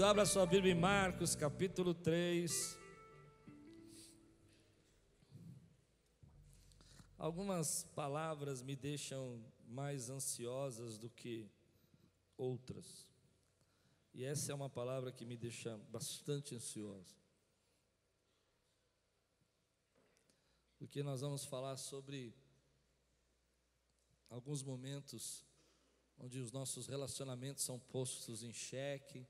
Abra sua Bíblia em Marcos, capítulo 3. Algumas palavras me deixam mais ansiosas do que outras. E essa é uma palavra que me deixa bastante ansiosa. Porque nós vamos falar sobre alguns momentos onde os nossos relacionamentos são postos em xeque,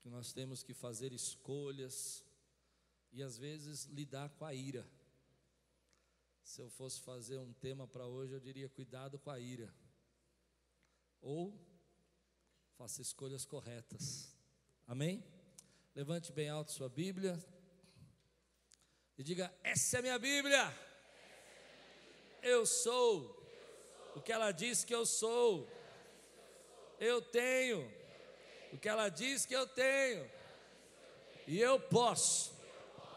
que nós temos que fazer escolhas e às vezes lidar com a ira. Se eu fosse fazer um tema para hoje, eu diria cuidado com a ira. Ou faça escolhas corretas. Amém? Levante bem alto sua Bíblia e diga: Essa é minha Bíblia. Eu sou o que ela diz que eu sou. Eu tenho o que ela diz que eu tenho. E eu posso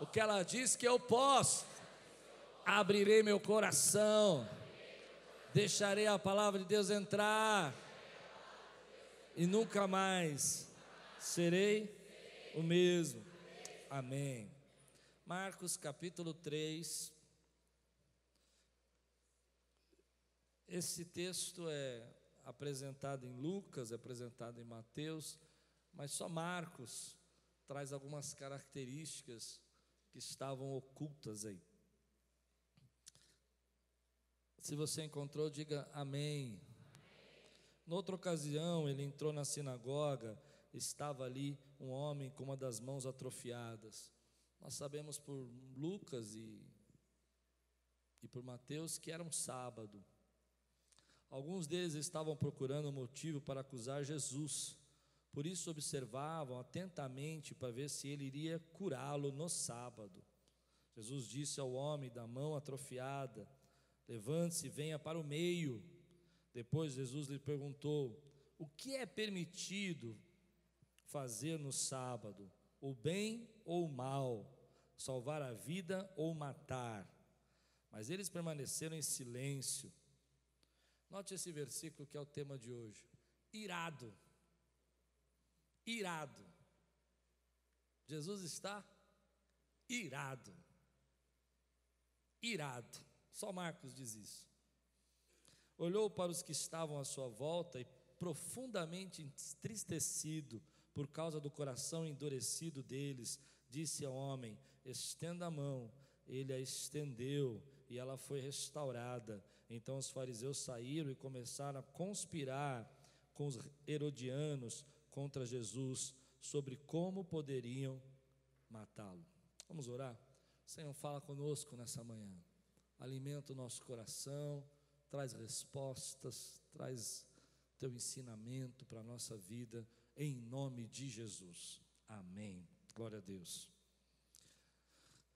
o que ela diz que eu posso. Abrirei meu coração. Deixarei a palavra de Deus entrar. E nunca mais serei o mesmo. Amém. Marcos capítulo 3. Esse texto é apresentado em Lucas, é apresentado em Mateus, mas só Marcos traz algumas características que estavam ocultas aí. Se você encontrou, diga amém. amém. Noutra ocasião, ele entrou na sinagoga, estava ali um homem com uma das mãos atrofiadas. Nós sabemos por Lucas e, e por Mateus que era um sábado. Alguns deles estavam procurando motivo para acusar Jesus. Por isso observavam atentamente para ver se ele iria curá-lo no sábado. Jesus disse ao homem da mão atrofiada: Levante-se venha para o meio. Depois Jesus lhe perguntou: O que é permitido fazer no sábado? O bem ou o mal? Salvar a vida ou matar? Mas eles permaneceram em silêncio. Note esse versículo que é o tema de hoje. Irado. Irado. Jesus está irado. Irado. Só Marcos diz isso. Olhou para os que estavam à sua volta e, profundamente entristecido por causa do coração endurecido deles, disse ao homem: Estenda a mão. Ele a estendeu e ela foi restaurada. Então os fariseus saíram e começaram a conspirar com os herodianos contra Jesus sobre como poderiam matá-lo. Vamos orar? Senhor, fala conosco nessa manhã. Alimenta o nosso coração, traz respostas, traz teu ensinamento para a nossa vida, em nome de Jesus. Amém. Glória a Deus.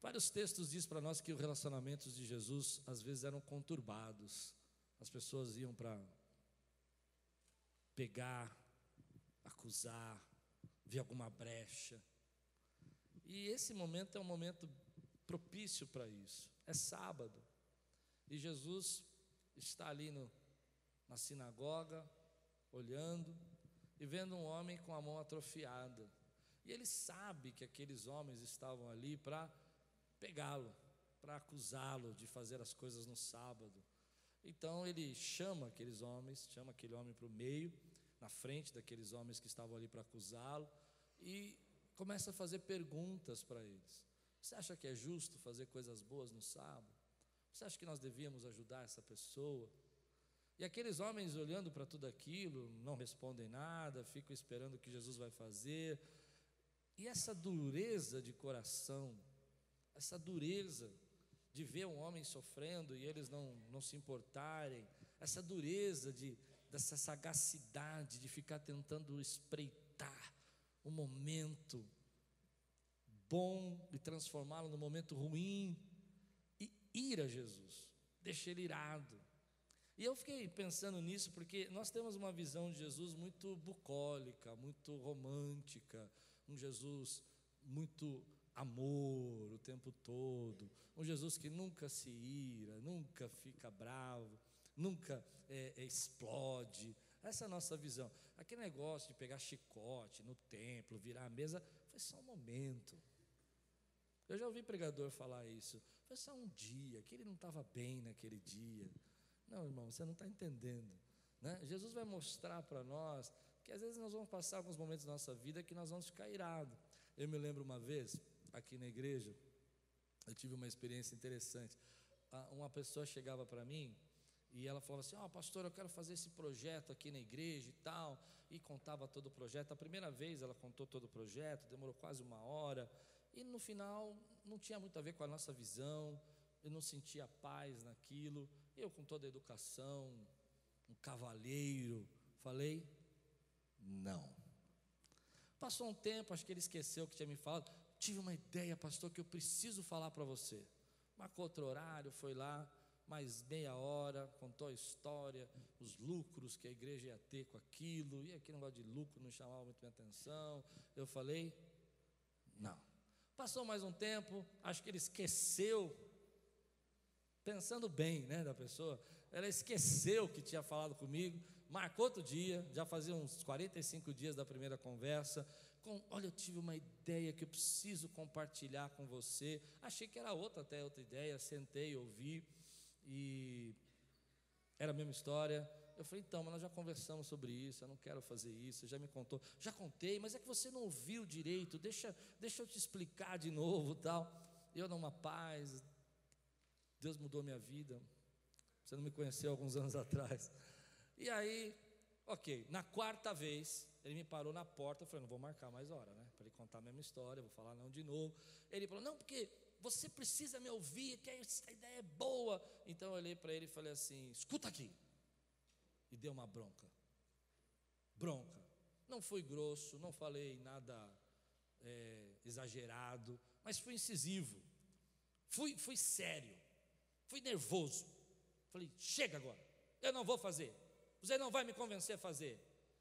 Vários textos dizem para nós que os relacionamentos de Jesus às vezes eram conturbados. As pessoas iam para pegar, acusar, ver alguma brecha. E esse momento é um momento propício para isso. É sábado. E Jesus está ali no, na sinagoga, olhando e vendo um homem com a mão atrofiada. E ele sabe que aqueles homens estavam ali para pegá-lo, para acusá-lo de fazer as coisas no sábado. Então ele chama aqueles homens, chama aquele homem para o meio, na frente daqueles homens que estavam ali para acusá-lo, e começa a fazer perguntas para eles. Você acha que é justo fazer coisas boas no sábado? Você acha que nós devíamos ajudar essa pessoa? E aqueles homens olhando para tudo aquilo, não respondem nada, ficam esperando o que Jesus vai fazer. E essa dureza de coração, essa dureza de ver um homem sofrendo e eles não, não se importarem, essa dureza de, dessa sagacidade de ficar tentando espreitar o momento bom e transformá-lo no momento ruim e ir a Jesus, deixa ele irado. E eu fiquei pensando nisso porque nós temos uma visão de Jesus muito bucólica, muito romântica, um Jesus muito amor o tempo todo, um Jesus que nunca se ira, nunca fica bravo, nunca é, é, explode. Essa é a nossa visão. Aquele negócio de pegar chicote no templo, virar a mesa, foi só um momento. Eu já ouvi pregador falar isso. Foi só um dia, que ele não estava bem naquele dia. Não, irmão, você não está entendendo. Né? Jesus vai mostrar para nós que às vezes nós vamos passar alguns momentos da nossa vida que nós vamos ficar irados. Eu me lembro uma vez, aqui na igreja, eu tive uma experiência interessante. Uma pessoa chegava para mim e ela falava assim: Ó, oh, pastor, eu quero fazer esse projeto aqui na igreja e tal. E contava todo o projeto. A primeira vez ela contou todo o projeto, demorou quase uma hora. E no final não tinha muito a ver com a nossa visão. Eu não sentia paz naquilo. Eu, com toda a educação, um cavalheiro, falei: Não. Passou um tempo, acho que ele esqueceu que tinha me falado. Tive uma ideia, pastor, que eu preciso falar para você. Marcou outro horário, foi lá mais meia hora, contou a história, os lucros que a igreja ia ter com aquilo, e aquele negócio de lucro não chamava muito minha atenção. Eu falei, não. Passou mais um tempo, acho que ele esqueceu, pensando bem né, da pessoa, ela esqueceu que tinha falado comigo, marcou outro dia, já fazia uns 45 dias da primeira conversa, com, olha, eu tive uma ideia que eu preciso compartilhar com você. Achei que era outra até outra ideia, sentei, ouvi e era a mesma história. Eu falei, então, mas nós já conversamos sobre isso, eu não quero fazer isso, já me contou, já contei, mas é que você não ouviu direito, deixa, deixa eu te explicar de novo tal. Eu numa paz, Deus mudou minha vida. Você não me conheceu alguns anos atrás. E aí, ok, na quarta vez, ele me parou na porta, eu falei, não vou marcar mais hora, né? Para ele contar a mesma história, vou falar não de novo. Ele falou, não, porque você precisa me ouvir, que essa ideia é boa. Então eu olhei para ele e falei assim: escuta aqui. E deu uma bronca. Bronca. Não fui grosso, não falei nada é, exagerado, mas fui incisivo. Fui, fui sério. Fui nervoso. Falei: chega agora. Eu não vou fazer. Você não vai me convencer a fazer.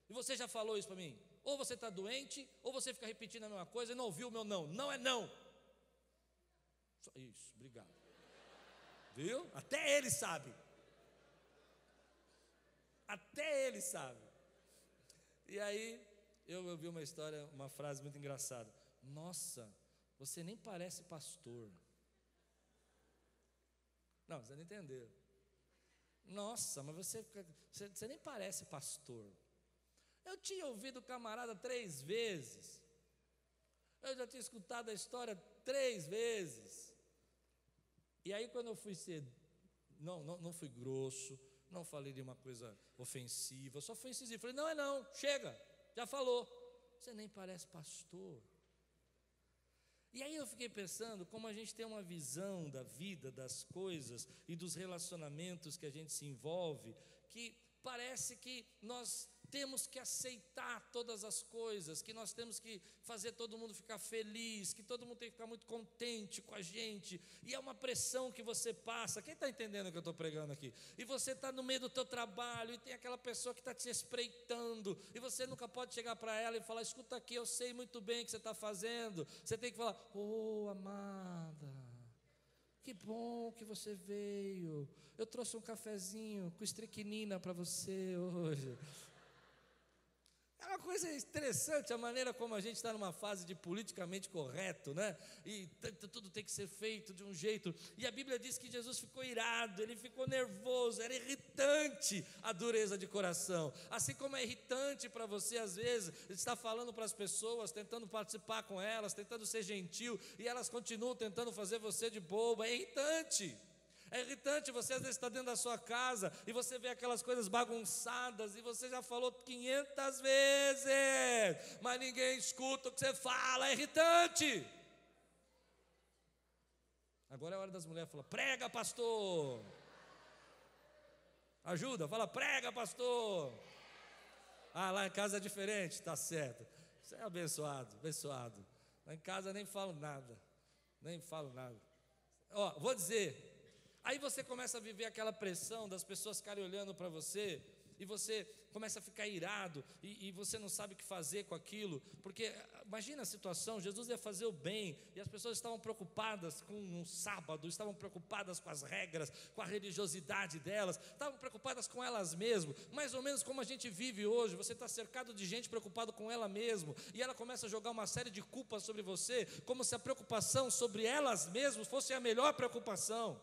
E você já falou isso para mim. Ou você está doente, ou você fica repetindo a mesma coisa e não ouviu o meu não. Não é não. Isso, obrigado. Viu? Até ele sabe. Até ele sabe. E aí, eu ouvi uma história, uma frase muito engraçada. Nossa, você nem parece pastor. Não, você não entendeu. Nossa, mas você, você, você nem parece pastor. Eu tinha ouvido o camarada três vezes. Eu já tinha escutado a história três vezes. E aí, quando eu fui ser, não, não, não fui grosso, não falei de uma coisa ofensiva, só fui incisivo. Falei, não é não, chega, já falou. Você nem parece pastor. E aí eu fiquei pensando como a gente tem uma visão da vida, das coisas e dos relacionamentos que a gente se envolve, que parece que nós temos que aceitar todas as coisas, que nós temos que fazer todo mundo ficar feliz, que todo mundo tem que ficar muito contente com a gente, e é uma pressão que você passa. Quem está entendendo o que eu estou pregando aqui? E você está no meio do teu trabalho e tem aquela pessoa que está te espreitando, e você nunca pode chegar para ela e falar: escuta aqui, eu sei muito bem o que você está fazendo. Você tem que falar: oh, amada. Que bom que você veio. Eu trouxe um cafezinho com estriquinina para você hoje. É uma coisa interessante a maneira como a gente está numa fase de politicamente correto, né? E tudo tem que ser feito de um jeito. E a Bíblia diz que Jesus ficou irado, ele ficou nervoso, era irritante a dureza de coração. Assim como é irritante para você, às vezes, estar falando para as pessoas, tentando participar com elas, tentando ser gentil, e elas continuam tentando fazer você de boba. É irritante. É irritante você às vezes está dentro da sua casa e você vê aquelas coisas bagunçadas e você já falou 500 vezes, mas ninguém escuta o que você fala, é irritante. Agora é a hora das mulheres falar: prega, pastor. Ajuda, fala: prega, pastor. Ah, lá em casa é diferente, tá certo. Você é abençoado, abençoado. Lá em casa nem falo nada, nem falo nada. Ó, vou dizer, Aí você começa a viver aquela pressão das pessoas ficarem olhando para você, e você começa a ficar irado e, e, você não sabe o que fazer com aquilo, porque imagina a situação: Jesus ia fazer o bem e as pessoas estavam preocupadas com um sábado, estavam preocupadas com as regras, com a religiosidade delas, estavam preocupadas com elas mesmas, mais ou menos como a gente vive hoje. Você está cercado de gente preocupada com ela mesma e ela começa a jogar uma série de culpas sobre você, como se a preocupação sobre elas mesmas fosse a melhor preocupação.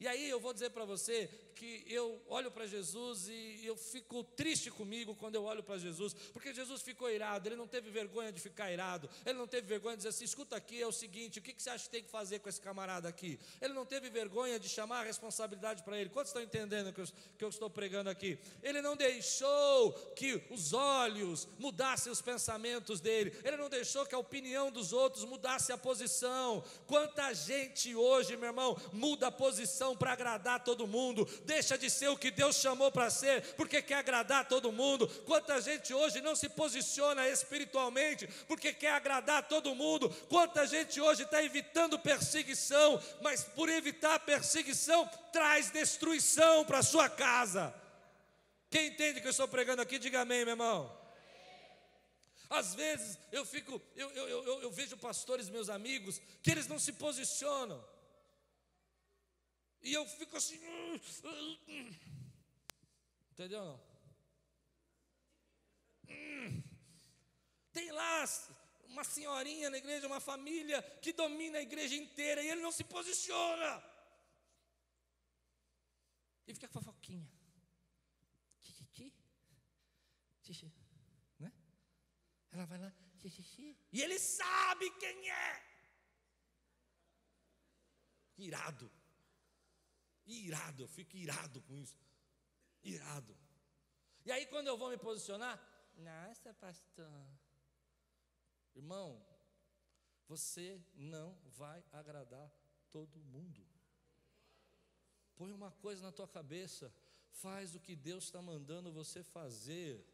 E aí eu vou dizer para você que eu olho para Jesus e eu fico triste comigo quando eu olho para Jesus, porque Jesus ficou irado, ele não teve vergonha de ficar irado, ele não teve vergonha de dizer assim: escuta aqui, é o seguinte, o que, que você acha que tem que fazer com esse camarada aqui? Ele não teve vergonha de chamar a responsabilidade para ele. Quantos estão entendendo que eu, que eu estou pregando aqui? Ele não deixou que os olhos mudassem os pensamentos dele, ele não deixou que a opinião dos outros mudasse a posição. Quanta gente hoje, meu irmão, muda a posição para agradar todo mundo, deixa de ser o que Deus chamou para ser, porque quer agradar todo mundo. Quanta gente hoje não se posiciona espiritualmente, porque quer agradar todo mundo. Quanta gente hoje está evitando perseguição, mas por evitar perseguição, traz destruição para sua casa. Quem entende que eu estou pregando aqui, diga amém, meu irmão. Às vezes eu fico, eu, eu, eu, eu, vejo pastores, meus amigos, que eles não se posicionam. E eu fico assim. Entendeu não? Tem lá uma senhorinha na igreja, uma família que domina a igreja inteira e ele não se posiciona. E fica com fofoquinha. Xixi. Xixi. Né? Ela vai lá, xixi. E ele sabe quem é. Irado irado, eu fico irado com isso. Irado. E aí, quando eu vou me posicionar, nossa, pastor. Irmão, você não vai agradar todo mundo. Põe uma coisa na tua cabeça, faz o que Deus está mandando você fazer.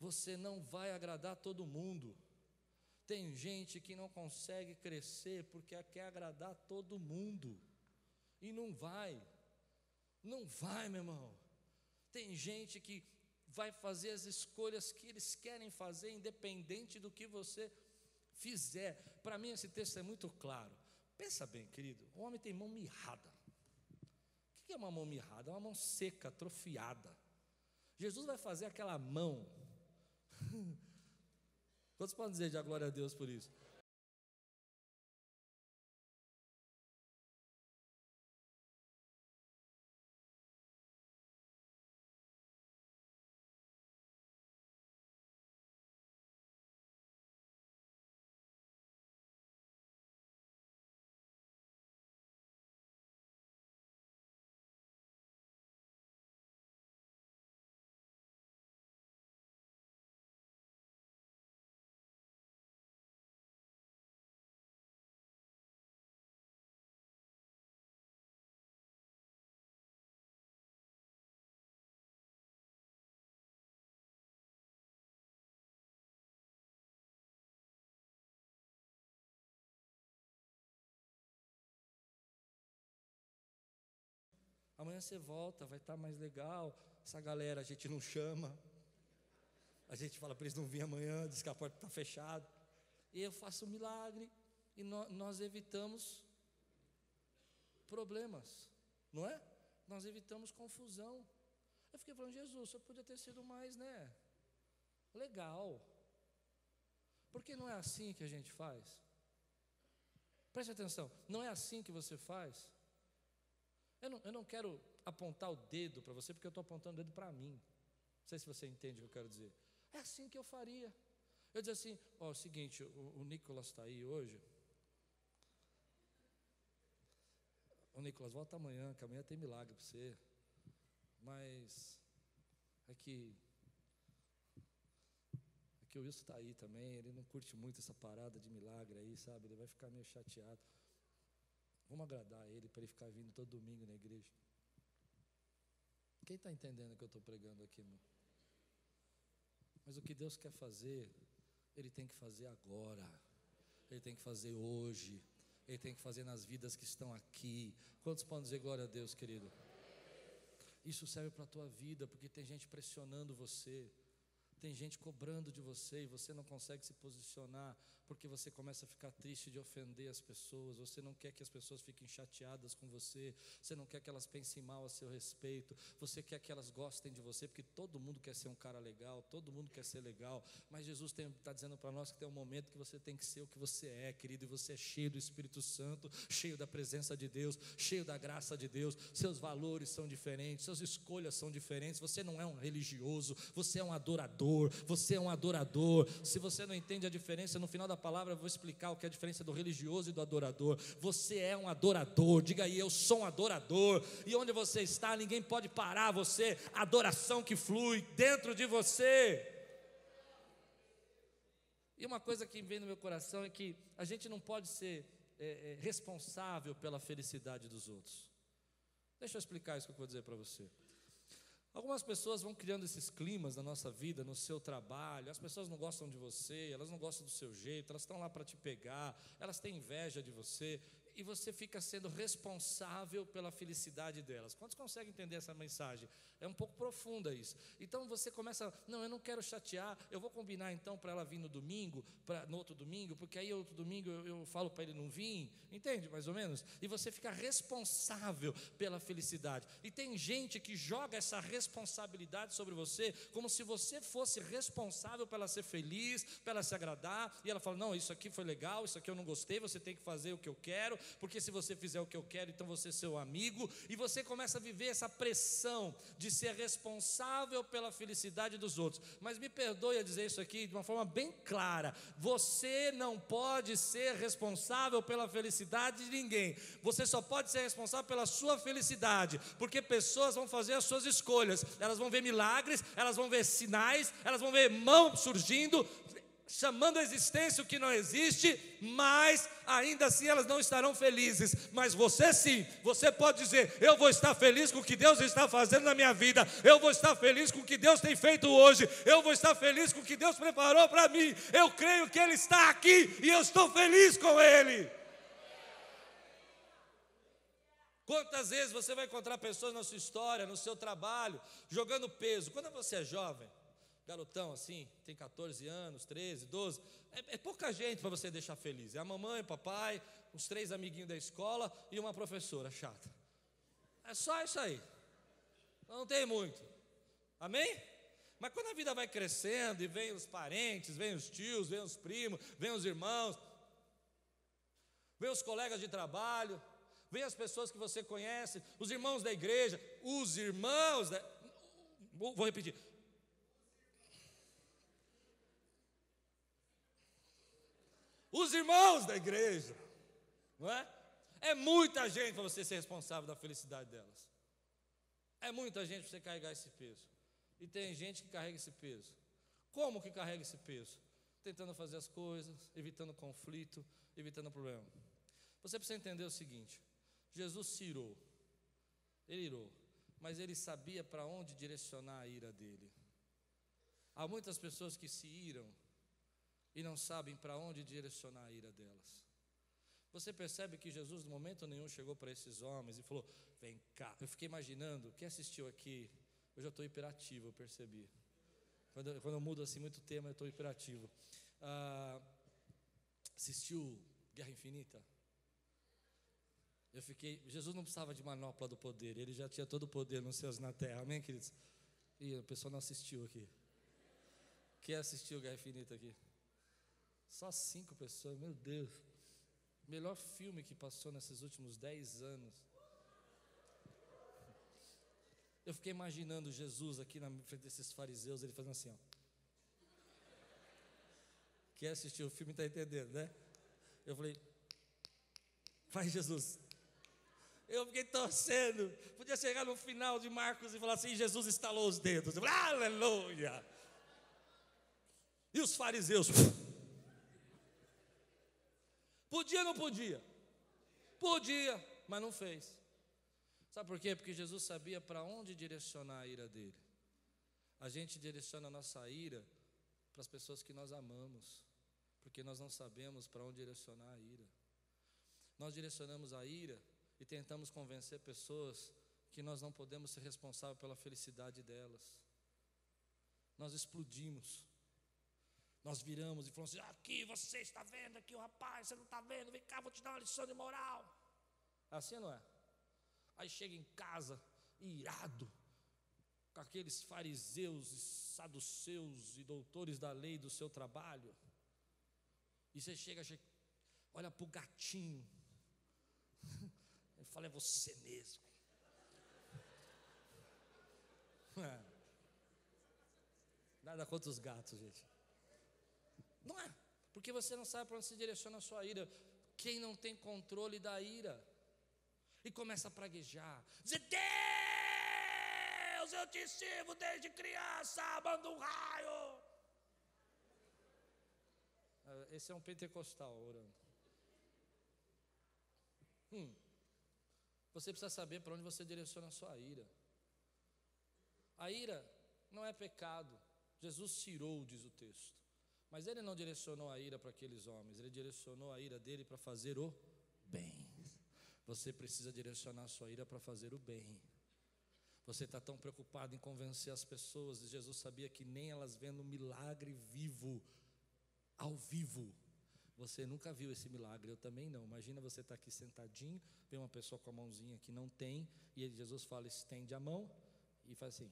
Você não vai agradar todo mundo. Tem gente que não consegue crescer porque quer agradar todo mundo. E não vai. Não vai, meu irmão. Tem gente que vai fazer as escolhas que eles querem fazer, independente do que você fizer. Para mim, esse texto é muito claro. Pensa bem, querido: o homem tem mão mirrada. O que é uma mão mirrada? É uma mão seca, atrofiada. Jesus vai fazer aquela mão. Quantos podem dizer a glória a Deus por isso? Amanhã você volta, vai estar mais legal. Essa galera a gente não chama. A gente fala para eles não virem amanhã, diz que a porta está fechada. E eu faço um milagre. E nós, evitamos problemas, não é? Nós evitamos confusão. Eu fiquei falando, Jesus, só podia ter sido mais, né? Legal. Porque não é assim que a gente faz. Preste atenção, não é assim que você faz. Eu não, eu não quero apontar o dedo para você, porque eu estou apontando o dedo para mim. Não sei se você entende o que eu quero dizer. É assim que eu faria. Eu dizer assim: ó, é o seguinte, o, o Nicolas está aí hoje. O Nicolas, volta amanhã, que amanhã tem milagre para você. Mas é que. É que o Wilson está aí também, ele não curte muito essa parada de milagre aí, sabe? Ele vai ficar meio chateado. Vamos agradar ele para ele ficar vindo todo domingo na igreja. Quem está entendendo o que eu estou pregando aqui, irmão? Mas o que Deus quer fazer, Ele tem que fazer agora, Ele tem que fazer hoje, Ele tem que fazer nas vidas que estão aqui. Quantos podem dizer glória a Deus, querido? Isso serve para a tua vida, porque tem gente pressionando você. Tem gente cobrando de você e você não consegue se posicionar porque você começa a ficar triste de ofender as pessoas, você não quer que as pessoas fiquem chateadas com você, você não quer que elas pensem mal a seu respeito, você quer que elas gostem de você, porque todo mundo quer ser um cara legal, todo mundo quer ser legal, mas Jesus está dizendo para nós que tem um momento que você tem que ser o que você é, querido, e você é cheio do Espírito Santo, cheio da presença de Deus, cheio da graça de Deus, seus valores são diferentes, suas escolhas são diferentes, você não é um religioso, você é um adorador, você é um adorador, se você não entende a diferença, no final da palavra eu vou explicar o que é a diferença do religioso e do adorador. Você é um adorador, diga aí, eu sou um adorador. E onde você está, ninguém pode parar você, adoração que flui dentro de você. E uma coisa que vem no meu coração é que a gente não pode ser é, é, responsável pela felicidade dos outros. Deixa eu explicar isso que eu vou dizer para você. Algumas pessoas vão criando esses climas na nossa vida, no seu trabalho. As pessoas não gostam de você, elas não gostam do seu jeito, elas estão lá para te pegar, elas têm inveja de você e você fica sendo responsável pela felicidade delas. Quantos conseguem entender essa mensagem? É um pouco profunda isso. Então você começa, não, eu não quero chatear, eu vou combinar então para ela vir no domingo, pra, no outro domingo, porque aí outro domingo eu, eu falo para ele não vir, entende mais ou menos? E você fica responsável pela felicidade. E tem gente que joga essa responsabilidade sobre você, como se você fosse responsável para ela ser feliz, para ela se agradar, e ela fala: não, isso aqui foi legal, isso aqui eu não gostei, você tem que fazer o que eu quero, porque se você fizer o que eu quero, então você é seu amigo, e você começa a viver essa pressão de ser responsável pela felicidade dos outros. Mas me perdoe a dizer isso aqui de uma forma bem clara: você não pode ser responsável pela felicidade de ninguém, você só pode ser responsável pela sua felicidade, porque pessoas vão fazer as suas escolhas, elas vão ver milagres, elas vão ver sinais, elas vão ver mão surgindo, chamando a existência o que não existe, mas ainda assim elas não estarão felizes. Mas você sim, você pode dizer: Eu vou estar feliz com o que Deus está fazendo na minha vida, eu vou estar feliz com o que Deus tem feito hoje, eu vou estar feliz com o que Deus preparou para mim. Eu creio que Ele está aqui e eu estou feliz com Ele. Quantas vezes você vai encontrar pessoas na sua história, no seu trabalho, jogando peso? Quando você é jovem, garotão assim, tem 14 anos, 13, 12, é, é pouca gente para você deixar feliz. É a mamãe, papai, os três amiguinhos da escola e uma professora chata. É só isso aí. Não tem muito. Amém? Mas quando a vida vai crescendo e vem os parentes, vem os tios, vem os primos, vem os irmãos, vem os colegas de trabalho, vem as pessoas que você conhece, os irmãos da igreja, os irmãos da... Vou repetir, os irmãos da igreja, não é? É muita gente para você ser responsável da felicidade delas. É muita gente para você carregar esse peso. E tem gente que carrega esse peso. Como que carrega esse peso? Tentando fazer as coisas, evitando conflito, evitando problema. Você precisa entender o seguinte: Jesus se irou, ele irou, mas ele sabia para onde direcionar a ira dele. Há muitas pessoas que se iram e não sabem para onde direcionar a ira delas. Você percebe que Jesus, no momento nenhum, chegou para esses homens e falou: Vem cá. Eu fiquei imaginando, quem assistiu aqui, eu já estou hiperativo, eu percebi. Quando eu, quando eu mudo assim muito tema, eu estou hiperativo. Ah, assistiu Guerra Infinita? Eu fiquei. Jesus não precisava de manopla do poder, ele já tinha todo o poder nos céus e na terra, amém, queridos? E a pessoa não assistiu aqui. Quem assistiu Guerra Infinita aqui? Só cinco pessoas, meu Deus. Melhor filme que passou nesses últimos dez anos. Eu fiquei imaginando Jesus aqui na frente desses fariseus, ele fazendo assim, ó. Quem assistiu o filme está entendendo, né? Eu falei, vai Jesus. Eu fiquei torcendo. Podia chegar no final de Marcos e falar assim: Jesus estalou os dedos. Aleluia. E os fariseus, Podia ou não podia? Podia, mas não fez. Sabe por quê? Porque Jesus sabia para onde direcionar a ira dele. A gente direciona a nossa ira para as pessoas que nós amamos, porque nós não sabemos para onde direcionar a ira. Nós direcionamos a ira e tentamos convencer pessoas que nós não podemos ser responsáveis pela felicidade delas. Nós explodimos. Nós viramos e falamos assim: aqui você está vendo, aqui o rapaz, você não está vendo, vem cá, vou te dar uma lição de moral. É assim não é? Aí chega em casa, irado, com aqueles fariseus e saduceus e doutores da lei do seu trabalho. E você chega, olha para o gatinho. Ele fala, é você mesmo. É. Nada contra os gatos, gente. Não é, porque você não sabe para onde se direciona a sua ira. Quem não tem controle da ira e começa a praguejar, dizer: Deus, eu te sirvo desde criança, manda um raio. É, esse é um pentecostal orando. Hum. Você precisa saber para onde você direciona a sua ira. A ira não é pecado. Jesus tirou, diz o texto. Mas ele não direcionou a ira para aqueles homens, ele direcionou a ira dele para fazer o bem. Você precisa direcionar a sua ira para fazer o bem. Você está tão preocupado em convencer as pessoas, e Jesus sabia que nem elas vendo milagre vivo, ao vivo. Você nunca viu esse milagre, eu também não. Imagina você estar tá aqui sentadinho, vê uma pessoa com a mãozinha que não tem, e Jesus fala: estende a mão e faz assim.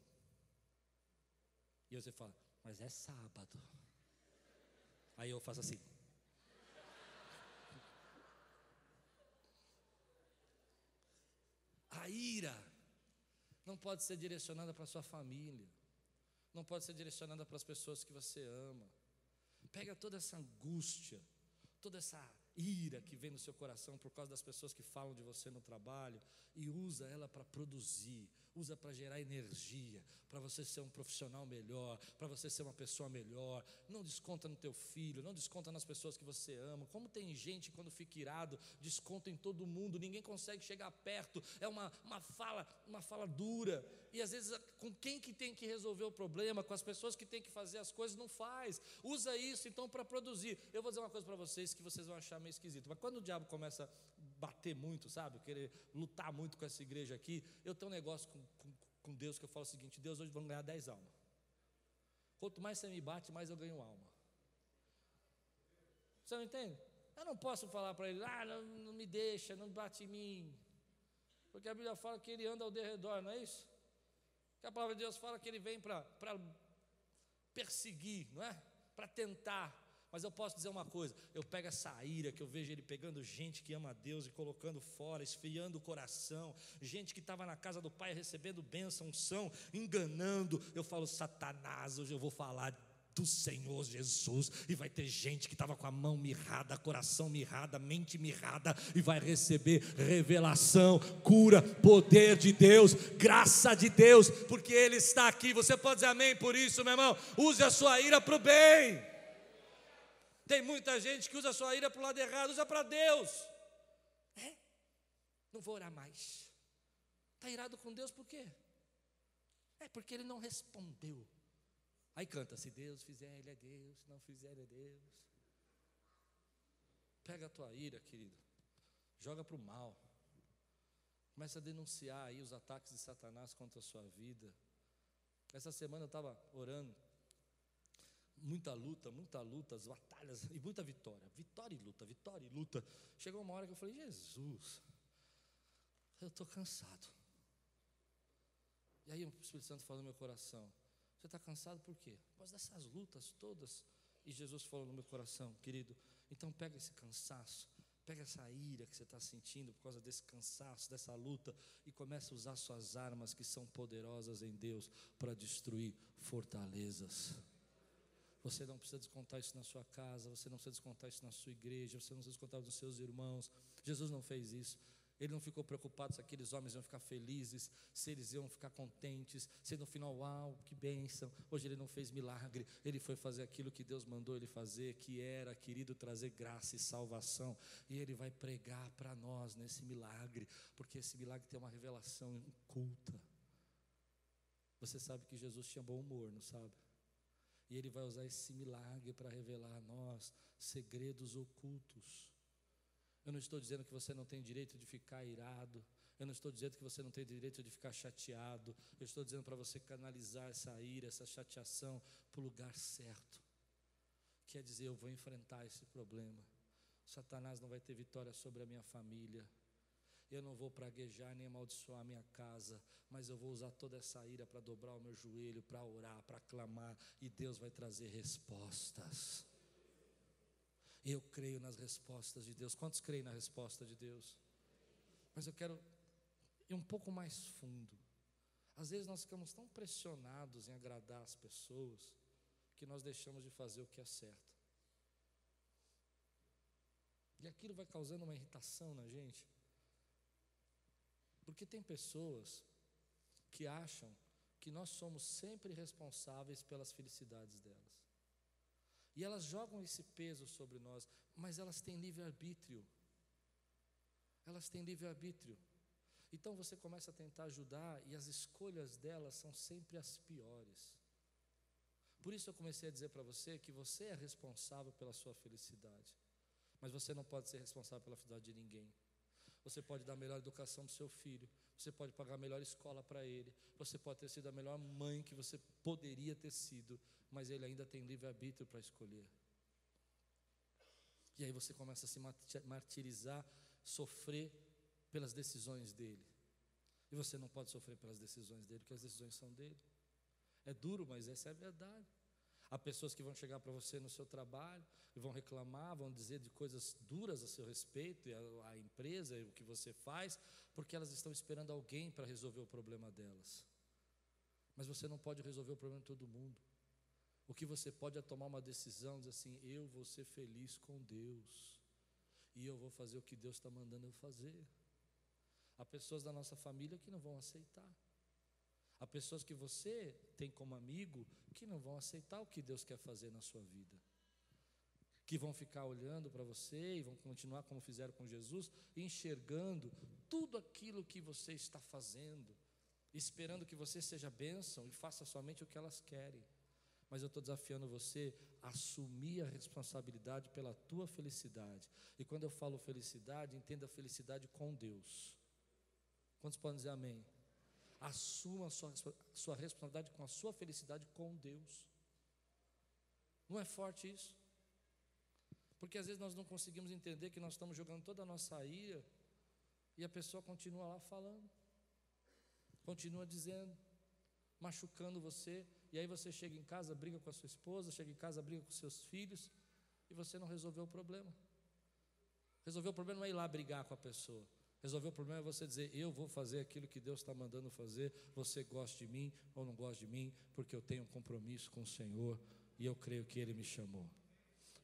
E você fala, mas é sábado. Aí eu faço assim. A ira não pode ser direcionada para sua família, não pode ser direcionada para as pessoas que você ama. Pega toda essa angústia, toda essa ira que vem no seu coração por causa das pessoas que falam de você no trabalho e usa ela para produzir, usa para gerar energia, para você ser um profissional melhor, para você ser uma pessoa melhor. Não desconta no teu filho, não desconta nas pessoas que você ama. Como tem gente quando fica irado, desconta em todo mundo, ninguém consegue chegar perto. É uma, uma fala, uma fala dura. E às vezes com quem que tem que resolver o problema, com as pessoas que tem que fazer as coisas, não faz. Usa isso então para produzir. Eu vou dizer uma coisa para vocês que vocês vão achar meio esquisito, mas quando o diabo começa bater muito, sabe, querer lutar muito com essa igreja aqui, eu tenho um negócio com, com, com Deus que eu falo o seguinte: Deus, hoje vamos ganhar 10 almas. Quanto mais você me bate, mais eu ganho alma. Você não entende? Eu não posso falar para ele, ah, não, não, me deixa, não bate em mim. Porque a Bíblia fala que ele anda ao derredor, não é isso? Que a palavra de Deus fala que ele vem para perseguir, não é? Para tentar. Mas eu posso dizer uma coisa: eu pego essa ira que eu vejo ele pegando gente que ama a Deus e colocando fora, esfriando o coração, gente que estava na casa do Pai recebendo bênção, unção, enganando. Eu falo, Satanás, hoje eu vou falar do Senhor Jesus, e vai ter gente que estava com a mão mirrada, coração mirrada, mente mirrada, e vai receber revelação, cura, poder de Deus, graça de Deus, porque Ele está aqui. Você pode dizer amém por isso, meu irmão? Use a sua ira para o bem. Tem muita gente que usa sua ira para o lado errado, usa para Deus. É? Não vou orar mais. Está irado com Deus por quê? É porque ele não respondeu. Aí canta: se Deus fizer, Ele é Deus, se não fizer, Ele é Deus. Pega a tua ira, querido, joga para o mal. Começa a denunciar aí os ataques de Satanás contra a sua vida. Essa semana eu estava orando muita luta, muita luta, as batalhas e muita vitória. Vitória e luta, vitória e luta. Chegou uma hora que eu falei: Jesus, eu estou cansado. E aí o Espírito Santo falou no meu coração: Você está cansado por quê? Por causa dessas lutas todas. E Jesus falou no meu coração, querido, então pega esse cansaço, pega essa ira que você está sentindo por causa desse cansaço, dessa luta, e começa a usar suas armas que são poderosas em Deus para destruir fortalezas. Você não precisa descontar isso na sua casa, você não precisa descontar isso na sua igreja, você não precisa descontar nos seus irmãos. Jesus não fez isso. Ele não ficou preocupado se aqueles homens iam ficar felizes, se eles iam ficar contentes, se no final, uau, que bênção. Hoje ele não fez milagre, ele foi fazer aquilo que Deus mandou ele fazer, que era, querido, trazer graça e salvação. E ele vai pregar para nós nesse milagre, porque esse milagre tem uma revelação oculta. Você sabe que Jesus tinha bom humor, não sabe? E Ele vai usar esse milagre para revelar a nós segredos ocultos. Eu não estou dizendo que você não tem direito de ficar irado, Eu não estou dizendo que você não tem direito de ficar chateado. Eu estou dizendo para você canalizar essa ira, essa chateação para o lugar certo. Quer dizer, eu vou enfrentar esse problema. Satanás não vai ter vitória sobre a minha família. Eu não vou praguejar nem amaldiçoar a minha casa, mas eu vou usar toda essa ira para dobrar o meu joelho, para orar, para clamar, e Deus vai trazer respostas. Eu creio nas respostas de Deus. Quantos creem na resposta de Deus? Mas eu quero ir um pouco mais fundo. Às vezes nós ficamos tão pressionados em agradar as pessoas que nós deixamos de fazer o que é certo. E aquilo vai causando uma irritação na gente. Porque tem pessoas que acham que nós somos sempre responsáveis pelas felicidades delas. E elas jogam esse peso sobre nós, mas elas têm livre-arbítrio. Elas têm livre-arbítrio. Então você começa a tentar ajudar e as escolhas delas são sempre as piores. Por isso eu comecei a dizer para você que você é responsável pela sua felicidade, mas você não pode ser responsável pela felicidade de ninguém. Você pode dar a melhor educação para o seu filho, você pode pagar a melhor escola para ele, você pode ter sido a melhor mãe que você poderia ter sido, mas ele ainda tem livre-arbítrio para escolher. E aí você começa a se martirizar, sofrer pelas decisões dele. E você não pode sofrer pelas decisões dele, porque as decisões são dele. É duro, mas essa é a verdade. Há pessoas que vão chegar para você no seu trabalho e vão reclamar, vão dizer de coisas duras a seu respeito, e a, a empresa, e o que você faz, porque elas estão esperando alguém para resolver o problema delas. Mas você não pode resolver o problema de todo mundo. O que você pode é tomar uma decisão, dizer assim: eu vou ser feliz com Deus, e eu vou fazer o que Deus está mandando eu fazer. Há pessoas da nossa família que não vão aceitar. Há pessoas que você tem como amigo que não vão aceitar o que Deus quer fazer na sua vida. Que vão ficar olhando para você e vão continuar como fizeram com Jesus, enxergando tudo aquilo que você está fazendo, esperando que você seja bênção e faça somente o que elas querem. Mas eu estou desafiando você a assumir a responsabilidade pela tua felicidade. E quando eu falo felicidade, entenda a felicidade com Deus. Quantos podem dizer amém? Assuma a sua, sua responsabilidade com a sua felicidade com Deus. Não é forte isso? Porque às vezes nós não conseguimos entender que nós estamos jogando toda a nossa ira e a pessoa continua lá falando, continua dizendo, machucando você, e aí você chega em casa, briga com a sua esposa, chega em casa, briga com seus filhos, e você não resolveu o problema. Resolver o problema não é ir lá brigar com a pessoa. Resolver o problema é você dizer: Eu vou fazer aquilo que Deus está mandando fazer. Você gosta de mim ou não gosta de mim, porque eu tenho um compromisso com o Senhor e eu creio que Ele me chamou.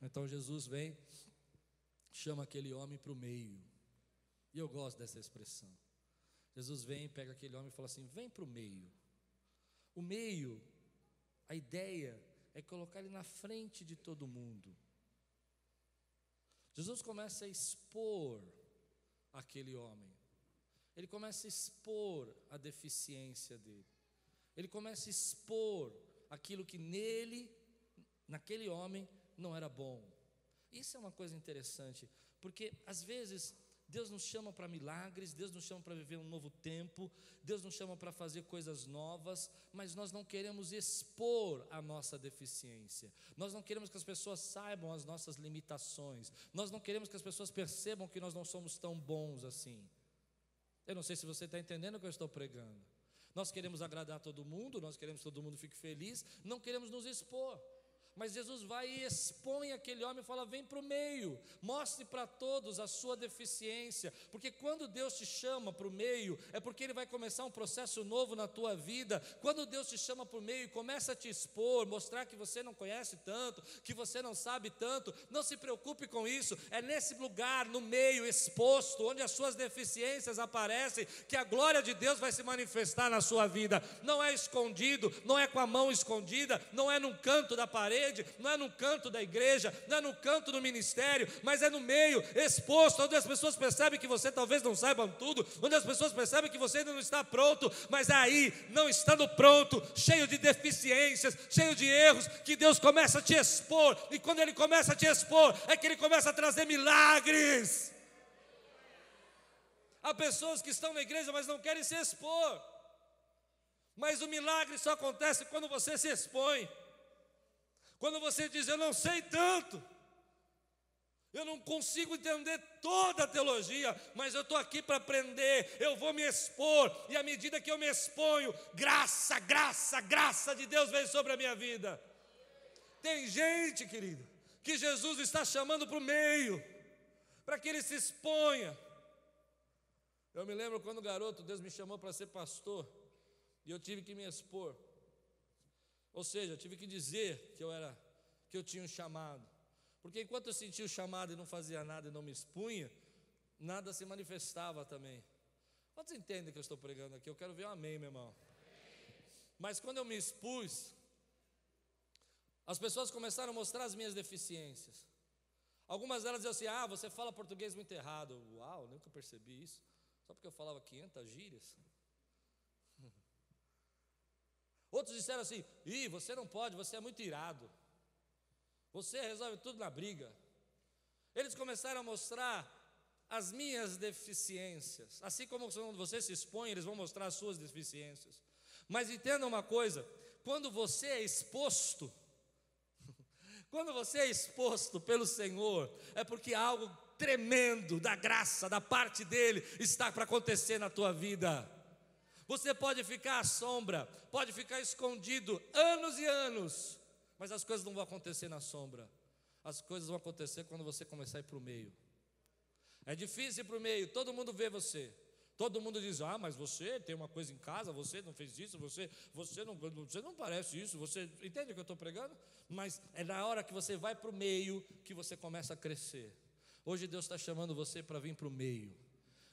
Então Jesus vem, chama aquele homem para o meio. E eu gosto dessa expressão. Jesus vem, pega aquele homem e fala assim: Vem para o meio. O meio, a ideia é colocar ele na frente de todo mundo. Jesus começa a expor aquele homem. Ele começa a expor a deficiência dele. Ele começa a expor aquilo que nele, naquele homem, não era bom. Isso é uma coisa interessante, porque às vezes Deus nos chama para milagres, Deus nos chama para viver um novo tempo, Deus nos chama para fazer coisas novas, mas nós não queremos expor a nossa deficiência, nós não queremos que as pessoas saibam as nossas limitações, nós não queremos que as pessoas percebam que nós não somos tão bons assim. Eu não sei se você está entendendo o que eu estou pregando. Nós queremos agradar todo mundo, nós queremos que todo mundo fique feliz, não queremos nos expor. Mas Jesus vai e expõe aquele homem e fala: vem para o meio, mostre para todos a sua deficiência, porque quando Deus te chama para o meio, é porque Ele vai começar um processo novo na tua vida. Quando Deus te chama para o meio e começa a te expor, mostrar que você não conhece tanto, que você não sabe tanto, não se preocupe com isso, é nesse lugar, no meio, exposto, onde as suas deficiências aparecem, que a glória de Deus vai se manifestar na sua vida. Não é escondido, não é com a mão escondida, não é num canto da parede parede, não é no canto da igreja, não é no canto do ministério, mas é no meio, exposto, onde as pessoas percebem que você talvez não saiba tudo, onde as pessoas percebem que você ainda não está pronto, mas aí, não estando pronto, cheio de deficiências, cheio de erros, que Deus começa a te expor, e quando Ele começa a te expor, é que Ele começa a trazer milagres. Há pessoas que estão na igreja, mas não querem se expor. Mas o milagre só acontece quando você se expõe. Quando você diz, eu não sei tanto, eu não consigo entender toda a teologia, mas eu estou aqui para aprender, eu vou me expor, e à medida que eu me exponho, graça, graça, graça de Deus vem sobre a minha vida. Tem gente, querido, que Jesus está chamando para o meio, para que ele se exponha. Eu me lembro quando garoto, Deus me chamou para ser pastor, e eu tive que me expor. Ou seja, eu tive que dizer que eu era, que eu tinha um chamado. Porque enquanto eu sentia o chamado e não fazia nada e não me expunha, nada se manifestava também. Quantos entendem que eu estou pregando aqui? Eu quero ver um amém, meu irmão. Mas quando eu me expus, as pessoas começaram a mostrar as minhas deficiências. Algumas delas diziam assim: Ah, você fala português muito errado. Uau, nunca percebi isso. Só porque eu falava 500 gírias. Outros disseram assim: Ih, você não pode, você é muito irado. Você resolve tudo na briga. Eles começaram a mostrar as minhas deficiências. Assim como você se expõe, eles vão mostrar as suas deficiências. Mas entenda uma coisa: quando você é exposto, quando você é exposto pelo Senhor, é porque algo tremendo da graça, da parte dele, está para acontecer na tua vida. Você pode ficar à sombra, pode ficar escondido anos e anos, mas as coisas não vão acontecer na sombra. As coisas vão acontecer quando você começar a ir para o meio. É difícil ir para o meio, todo mundo vê você. Todo mundo diz: Ah, mas você tem uma coisa em casa, você não fez isso, você, você, não, você não parece isso, você. Entende o que eu estou pregando? Mas é na hora que você vai para o meio que você começa a crescer. Hoje Deus está chamando você para vir para o meio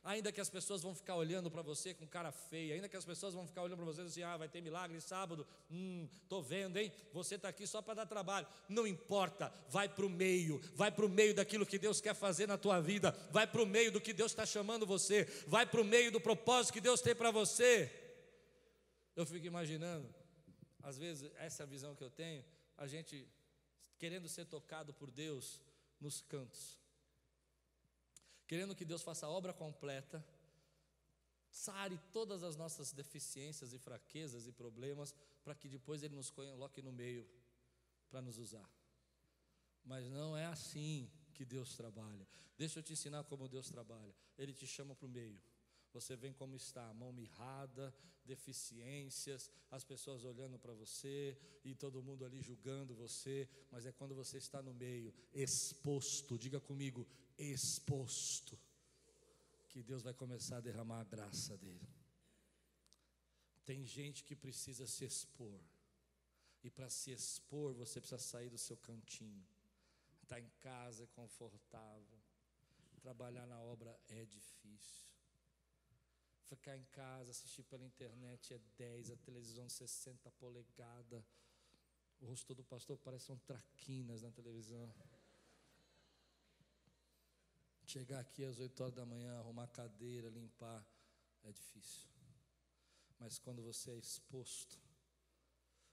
ainda que as pessoas vão ficar olhando para você com cara feia, ainda que as pessoas vão ficar olhando para você assim, ah, vai ter milagre sábado, hum, tô vendo, hein? Você está aqui só para dar trabalho. Não importa, vai para o meio, vai para o meio daquilo que Deus quer fazer na tua vida, vai para o meio do que Deus está chamando você, vai para o meio do propósito que Deus tem para você. Eu fico imaginando, às vezes, essa visão que eu tenho, a gente querendo ser tocado por Deus nos cantos querendo que Deus faça a obra completa, sare todas as nossas deficiências e fraquezas e problemas, para que depois Ele nos coloque no meio para nos usar. Mas não é assim que Deus trabalha. Deixa eu te ensinar como Deus trabalha. Ele te chama para o meio. Você vem como está, mão mirrada, deficiências, as pessoas olhando para você e todo mundo ali julgando você, mas é quando você está no meio, exposto, diga comigo, exposto, que Deus vai começar a derramar a graça dele. Tem gente que precisa se expor, e para se expor você precisa sair do seu cantinho. Estar tá em casa é confortável, trabalhar na obra é difícil. Ficar em casa, assistir pela internet é 10, a televisão 60 polegadas. O rosto do pastor parece um traquinas na televisão. Chegar aqui às 8 horas da manhã, arrumar cadeira, limpar, é difícil. Mas quando você é exposto,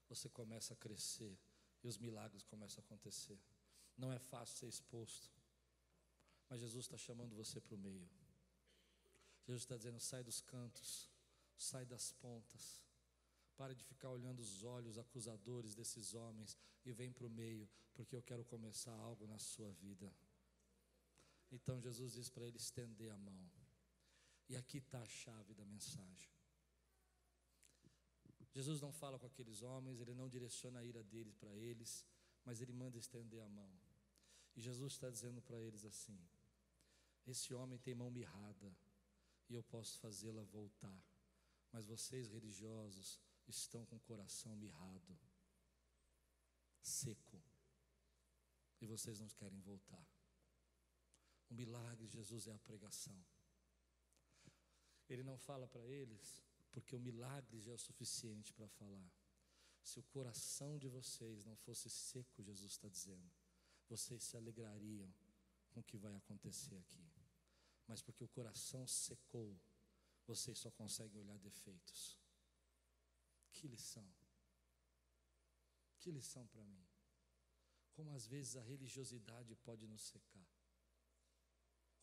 você começa a crescer e os milagres começam a acontecer. Não é fácil ser exposto, mas Jesus está chamando você para o meio. Jesus está dizendo: sai dos cantos, sai das pontas. Pare de ficar olhando os olhos acusadores desses homens e vem para o meio, porque eu quero começar algo na sua vida. Então Jesus diz para ele estender a mão. E aqui está a chave da mensagem. Jesus não fala com aqueles homens, ele não direciona a ira deles para eles, mas ele manda estender a mão. E Jesus está dizendo para eles assim: Esse homem tem mão mirrada, e eu posso fazê-la voltar, mas vocês religiosos estão com o coração mirrado, seco, e vocês não querem voltar. O milagre de Jesus é a pregação. Ele não fala para eles, porque o milagre já é o suficiente para falar. Se o coração de vocês não fosse seco, Jesus está dizendo, vocês se alegrariam com o que vai acontecer aqui. Mas porque o coração secou, vocês só conseguem olhar defeitos. Que lição! Que lição para mim. Como às vezes a religiosidade pode nos secar.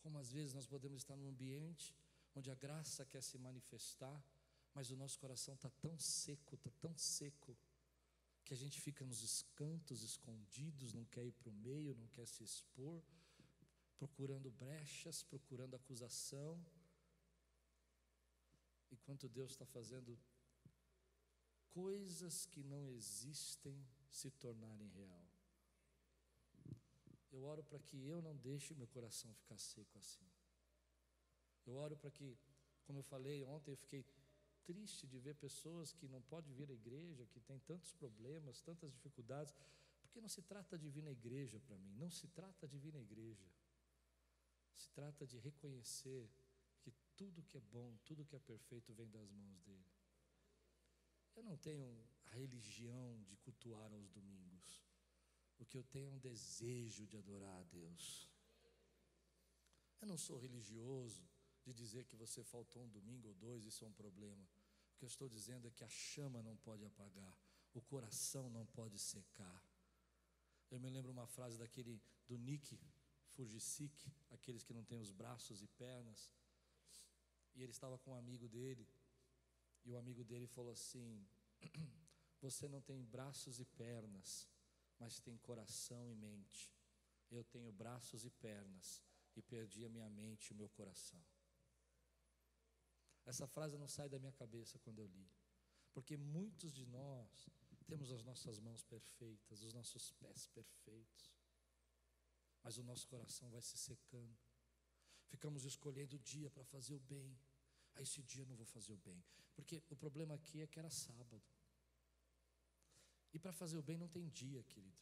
Como às vezes nós podemos estar num ambiente onde a graça quer se manifestar, mas o nosso coração está tão seco, está tão seco, que a gente fica nos cantos escondidos, não quer ir para o meio, não quer se expor, procurando brechas, procurando acusação, enquanto Deus está fazendo coisas que não existem se tornarem real. Eu oro para que eu não deixe meu coração ficar seco assim. Eu oro para que, como eu falei ontem, eu fiquei triste de ver pessoas que não podem vir à igreja, que têm tantos problemas, tantas dificuldades, porque não se trata de vir na igreja para mim, não se trata de vir na igreja. Se trata de reconhecer que tudo que é bom, tudo que é perfeito vem das mãos dele. Eu não tenho a religião de cultuar aos domingos. O que eu tenho é um desejo de adorar a Deus. Eu não sou religioso de dizer que você faltou um domingo ou dois, isso é um problema. O que eu estou dizendo é que a chama não pode apagar, o coração não pode secar. Eu me lembro uma frase daquele do Nick Fujisik, aqueles que não têm os braços e pernas. E ele estava com um amigo dele, e o amigo dele falou assim: Você não tem braços e pernas, mas tem coração e mente. Eu tenho braços e pernas, e perdi a minha mente e o meu coração. Essa frase não sai da minha cabeça quando eu li, porque muitos de nós temos as nossas mãos perfeitas, os nossos pés perfeitos, mas o nosso coração vai se secando. Ficamos escolhendo o dia para fazer o bem. Aí esse dia eu não vou fazer o bem, porque o problema aqui é que era sábado. E para fazer o bem não tem dia, querido.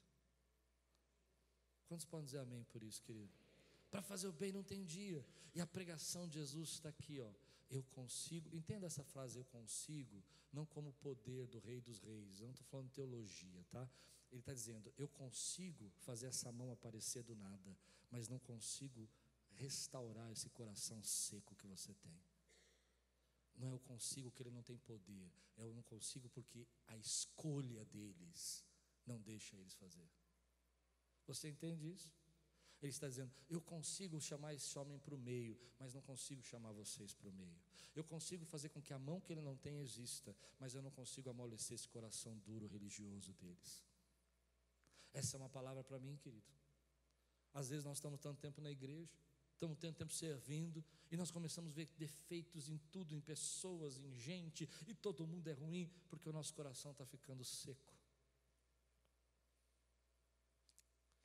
Quantos podem dizer amém por isso, querido? Para fazer o bem não tem dia. E a pregação de Jesus está aqui, ó eu consigo, entenda essa frase, eu consigo, não como poder do Rei dos Reis, eu não estou falando teologia, tá? Ele está dizendo, eu consigo fazer essa mão aparecer do nada, mas não consigo restaurar esse coração seco que você tem. Não é eu consigo que ele não tem poder, é eu não consigo porque a escolha deles não deixa eles fazer. Você entende isso? Ele está dizendo: Eu consigo chamar esse homem para o meio, mas não consigo chamar vocês para o meio. Eu consigo fazer com que a mão que ele não tem exista, mas eu não consigo amolecer esse coração duro religioso deles. Essa é uma palavra para mim, querido. Às vezes nós estamos tanto tempo na igreja, estamos tanto tempo servindo, e nós começamos a ver defeitos em tudo, em pessoas, em gente, e todo mundo é ruim, porque o nosso coração está ficando seco.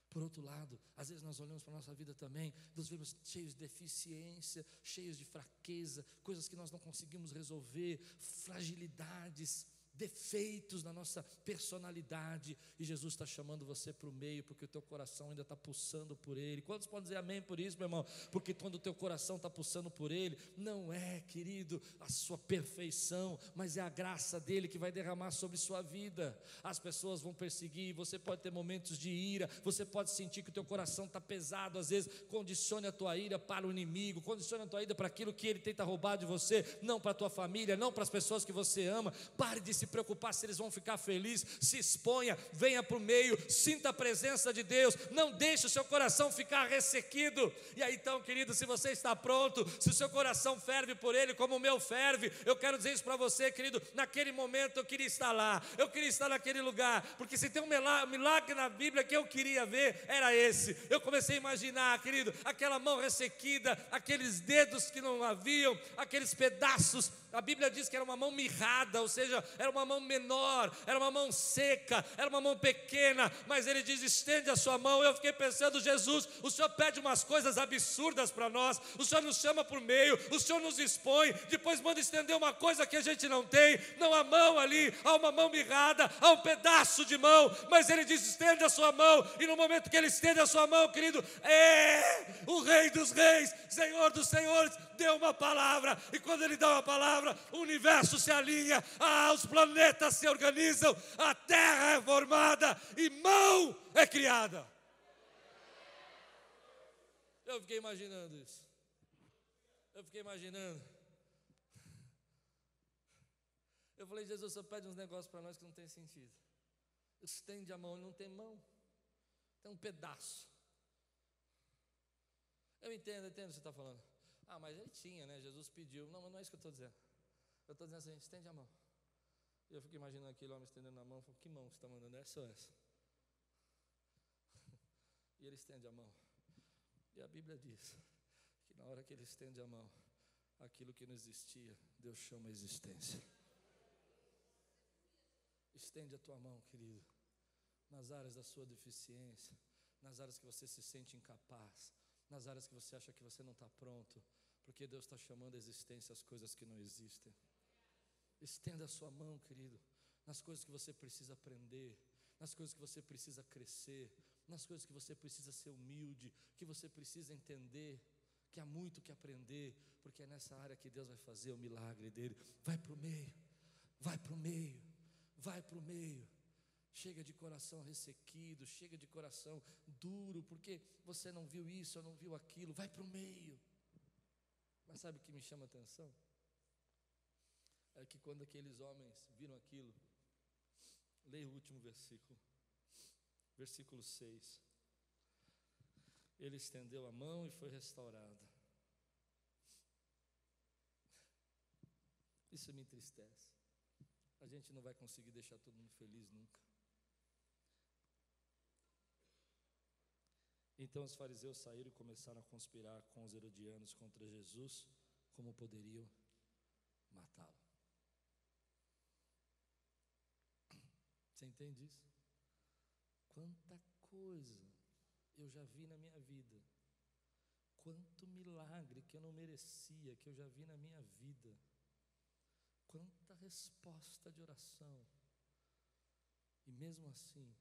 Por outro lado, às vezes nós olhamos para a nossa vida também, nos vemos cheios de deficiência, cheios de fraqueza, coisas que nós não conseguimos resolver, fragilidades, defeitos na nossa personalidade, e Jesus está chamando você para o meio, porque o teu coração ainda está pulsando por Ele. Quantos podem dizer amém por isso, meu irmão? Porque quando o teu coração está pulsando por Ele, não é, querido, a sua perfeição, mas é a graça dele que vai derramar sobre sua vida. As pessoas vão perseguir, você pode ter momentos de ira, você pode sentir que o teu coração está pesado, às vezes condicione a tua ira para o inimigo, condicione a tua ira para aquilo que ele tenta roubar de você, não para a tua família, não para as pessoas que você ama. Pare de se se preocupar se eles vão ficar felizes, se exponha, venha para o meio, sinta a presença de Deus, não deixe o seu coração ficar ressequido. E aí então, querido, se você está pronto, se o seu coração ferve por Ele, como o meu ferve, eu quero dizer isso para você, querido, naquele momento eu queria estar lá, eu queria estar naquele lugar, porque se tem um milagre na Bíblia que eu queria ver, era esse. Eu comecei a imaginar, querido, aquela mão ressequida, aqueles dedos que não haviam, aqueles pedaços a Bíblia diz que era uma mão mirrada, ou seja, era uma mão menor, era uma mão seca, era uma mão pequena, mas ele diz: estende a sua mão. Eu fiquei pensando, Jesus, o Senhor pede umas coisas absurdas para nós, o Senhor nos chama por meio, o Senhor nos expõe, depois manda estender uma coisa que a gente não tem, não há mão ali, há uma mão mirrada, há um pedaço de mão, mas ele diz: estende a sua mão, e no momento que ele estende a sua mão, querido, é o Rei dos Reis, Senhor dos Senhores, deu uma palavra, e quando ele dá uma palavra, o universo se alinha, ah, os planetas se organizam, a terra é formada e mão é criada. Eu fiquei imaginando isso. Eu fiquei imaginando. Eu falei, Jesus, você pede uns negócios para nós que não tem sentido. Estende a mão, não tem mão. Tem um pedaço. Eu entendo, eu entendo o que você está falando. Ah, mas ele tinha, né? Jesus pediu. Não, mas não é isso que eu estou dizendo. Eu estou dizendo assim: estende a mão. E eu fico imaginando aquele homem estendendo a mão. Falo, que mão você está mandando? Essa ou essa? E ele estende a mão. E a Bíblia diz que na hora que ele estende a mão, aquilo que não existia, Deus chama a existência. Estende a tua mão, querido, nas áreas da sua deficiência, nas áreas que você se sente incapaz, nas áreas que você acha que você não está pronto, porque Deus está chamando a existência as coisas que não existem. Estenda a sua mão, querido, nas coisas que você precisa aprender, nas coisas que você precisa crescer, nas coisas que você precisa ser humilde, que você precisa entender, que há muito que aprender, porque é nessa área que Deus vai fazer o milagre dele. Vai para o meio, vai para o meio, vai para o meio. Chega de coração ressequido, chega de coração duro, porque você não viu isso, não viu aquilo, vai para o meio. Mas sabe o que me chama a atenção? É que quando aqueles homens viram aquilo, leia o último versículo, versículo 6. Ele estendeu a mão e foi restaurada. Isso me entristece. A gente não vai conseguir deixar todo mundo feliz nunca. Então os fariseus saíram e começaram a conspirar com os herodianos contra Jesus, como poderiam matá-lo. Você entende isso? Quanta coisa eu já vi na minha vida. Quanto milagre que eu não merecia, que eu já vi na minha vida. Quanta resposta de oração. E mesmo assim,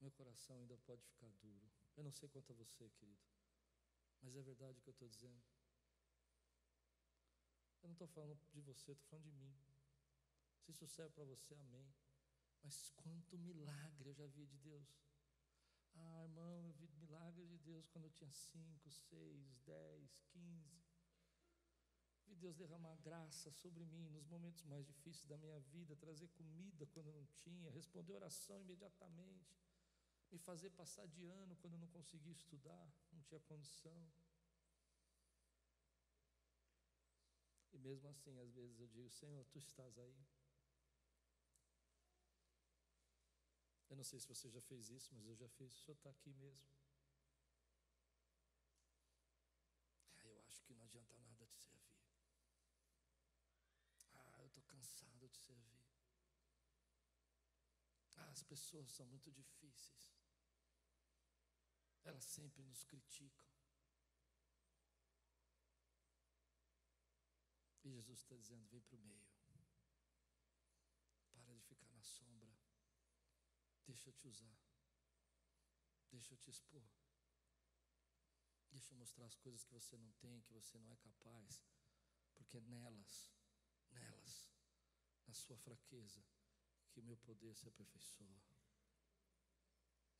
meu coração ainda pode ficar duro. Eu não sei quanto a você, querido, mas é verdade o que eu estou dizendo. Eu não estou falando de você, estou falando de mim. Se isso serve para você, amém. Mas quanto milagre eu já vi de Deus. Ah, irmão, eu vi milagres de Deus quando eu tinha 5, 6, 10, 15. Vi Deus derramar graça sobre mim nos momentos mais difíceis da minha vida, trazer comida quando não tinha, responder oração imediatamente me fazer passar de ano quando eu não conseguia estudar, não tinha condição. E mesmo assim, às vezes eu digo: Senhor, tu estás aí. Eu não sei se você já fez isso, mas eu já fiz. O Senhor está aqui mesmo. Ah, eu acho que não adianta nada te servir. Ah, eu estou cansado de servir. Ah, as pessoas são muito difíceis. Elas sempre nos criticam. E Jesus está dizendo: vem para o meio. Para de ficar na sombra. Deixa eu te usar. Deixa eu te expor. Deixa eu mostrar as coisas que você não tem, que você não é capaz. Porque é nelas, nelas, na sua fraqueza, que meu poder se aperfeiçoa.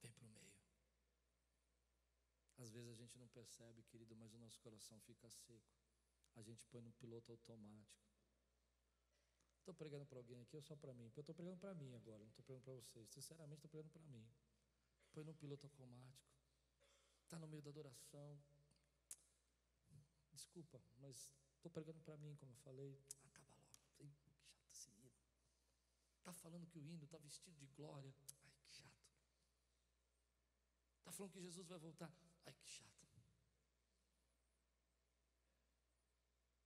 Vem para o meio. Às vezes a gente não percebe, querido, mas o nosso coração fica seco. A gente põe no piloto automático. Estou pregando para alguém aqui ou só para mim? Eu estou pregando para mim agora, não estou pregando para vocês. Sinceramente, estou pregando para mim. Põe no piloto automático. Está no meio da adoração. Desculpa, mas estou pregando para mim, como eu falei. Acaba logo. Que chato esse hino. Está falando que o hino está vestido de glória. Ai, que chato. Está falando que Jesus vai voltar. Ai, que chato.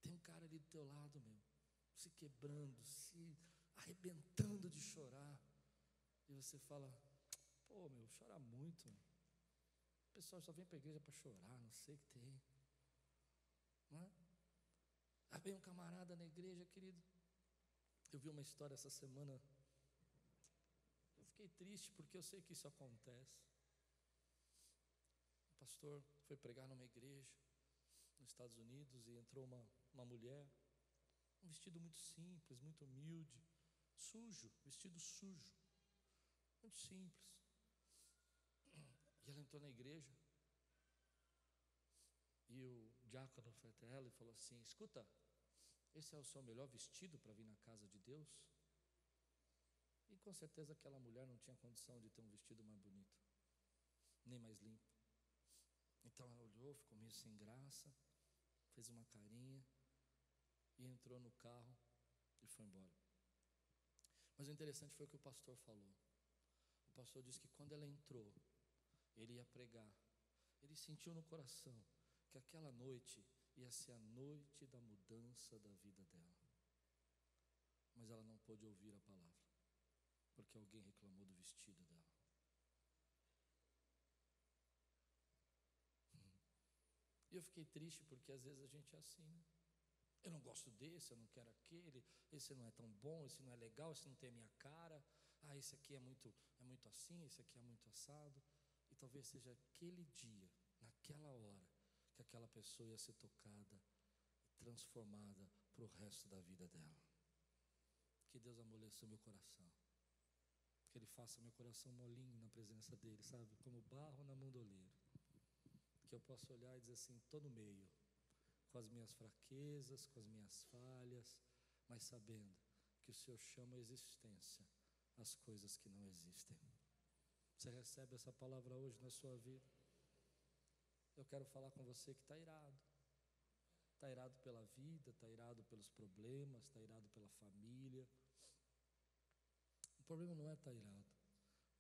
Tem um cara ali do teu lado, meu, se quebrando, se arrebentando de chorar. E você fala, pô, meu, chora muito. O pessoal só vem para a igreja para chorar, não sei o que tem. Não é? Aí vem um camarada na igreja, querido. Eu vi uma história essa semana. Eu fiquei triste porque eu sei que isso acontece pastor foi pregar numa igreja nos Estados Unidos e entrou uma, uma mulher, um vestido muito simples, muito humilde, sujo, vestido sujo, muito simples. E ela entrou na igreja e o diácono foi até ela e falou assim: Escuta, esse é o seu melhor vestido para vir na casa de Deus? E com certeza aquela mulher não tinha condição de ter um vestido mais bonito, nem mais limpo. Então ela olhou, ficou meio sem graça. fez uma carinha e entrou no carro e foi embora. Mas o interessante foi o que o pastor falou. O pastor disse que quando ela entrou, ele ia pregar. Ele sentiu no coração que aquela noite ia ser a noite da mudança da vida dela. Mas ela não pôde ouvir a palavra, porque alguém reclamou do vestido dela. E eu fiquei triste porque às vezes a gente é assim, né? Eu não gosto desse, eu não quero aquele, esse não é tão bom, esse não é legal, esse não tem a minha cara. Ah, esse aqui é muito, é muito assim, esse aqui é muito assado. E talvez seja aquele dia, naquela hora, que aquela pessoa ia ser tocada e transformada para o resto da vida dela. Que Deus amoleça o meu coração. Que Ele faça meu coração molinho na presença dEle, sabe? Como barro na mão do oleiro. Que eu possa olhar e dizer assim: estou no meio, com as minhas fraquezas, com as minhas falhas, mas sabendo que o Senhor chama a existência as coisas que não existem. Você recebe essa palavra hoje na sua vida? Eu quero falar com você que está irado. Está irado pela vida, está irado pelos problemas, está irado pela família. O problema não é estar tá irado.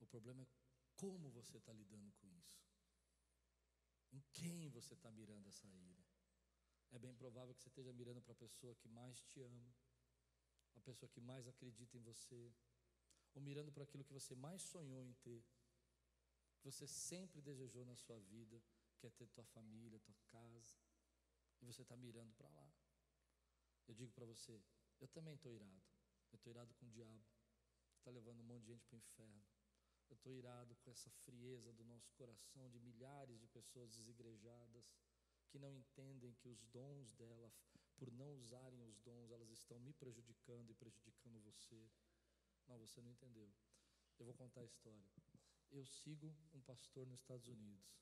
O problema é como você está lidando com isso. Em quem você está mirando essa ira. É bem provável que você esteja mirando para a pessoa que mais te ama, a pessoa que mais acredita em você, ou mirando para aquilo que você mais sonhou em ter, que você sempre desejou na sua vida quer ter tua família, tua casa, e você está mirando para lá. Eu digo para você, eu também estou irado. Eu estou irado com o diabo, que está levando um monte de gente para o inferno. Eu estou irado com essa frieza do nosso coração de milhares de pessoas desigrejadas que não entendem que os dons dela, por não usarem os dons, elas estão me prejudicando e prejudicando você. Não, você não entendeu. Eu vou contar a história. Eu sigo um pastor nos Estados Unidos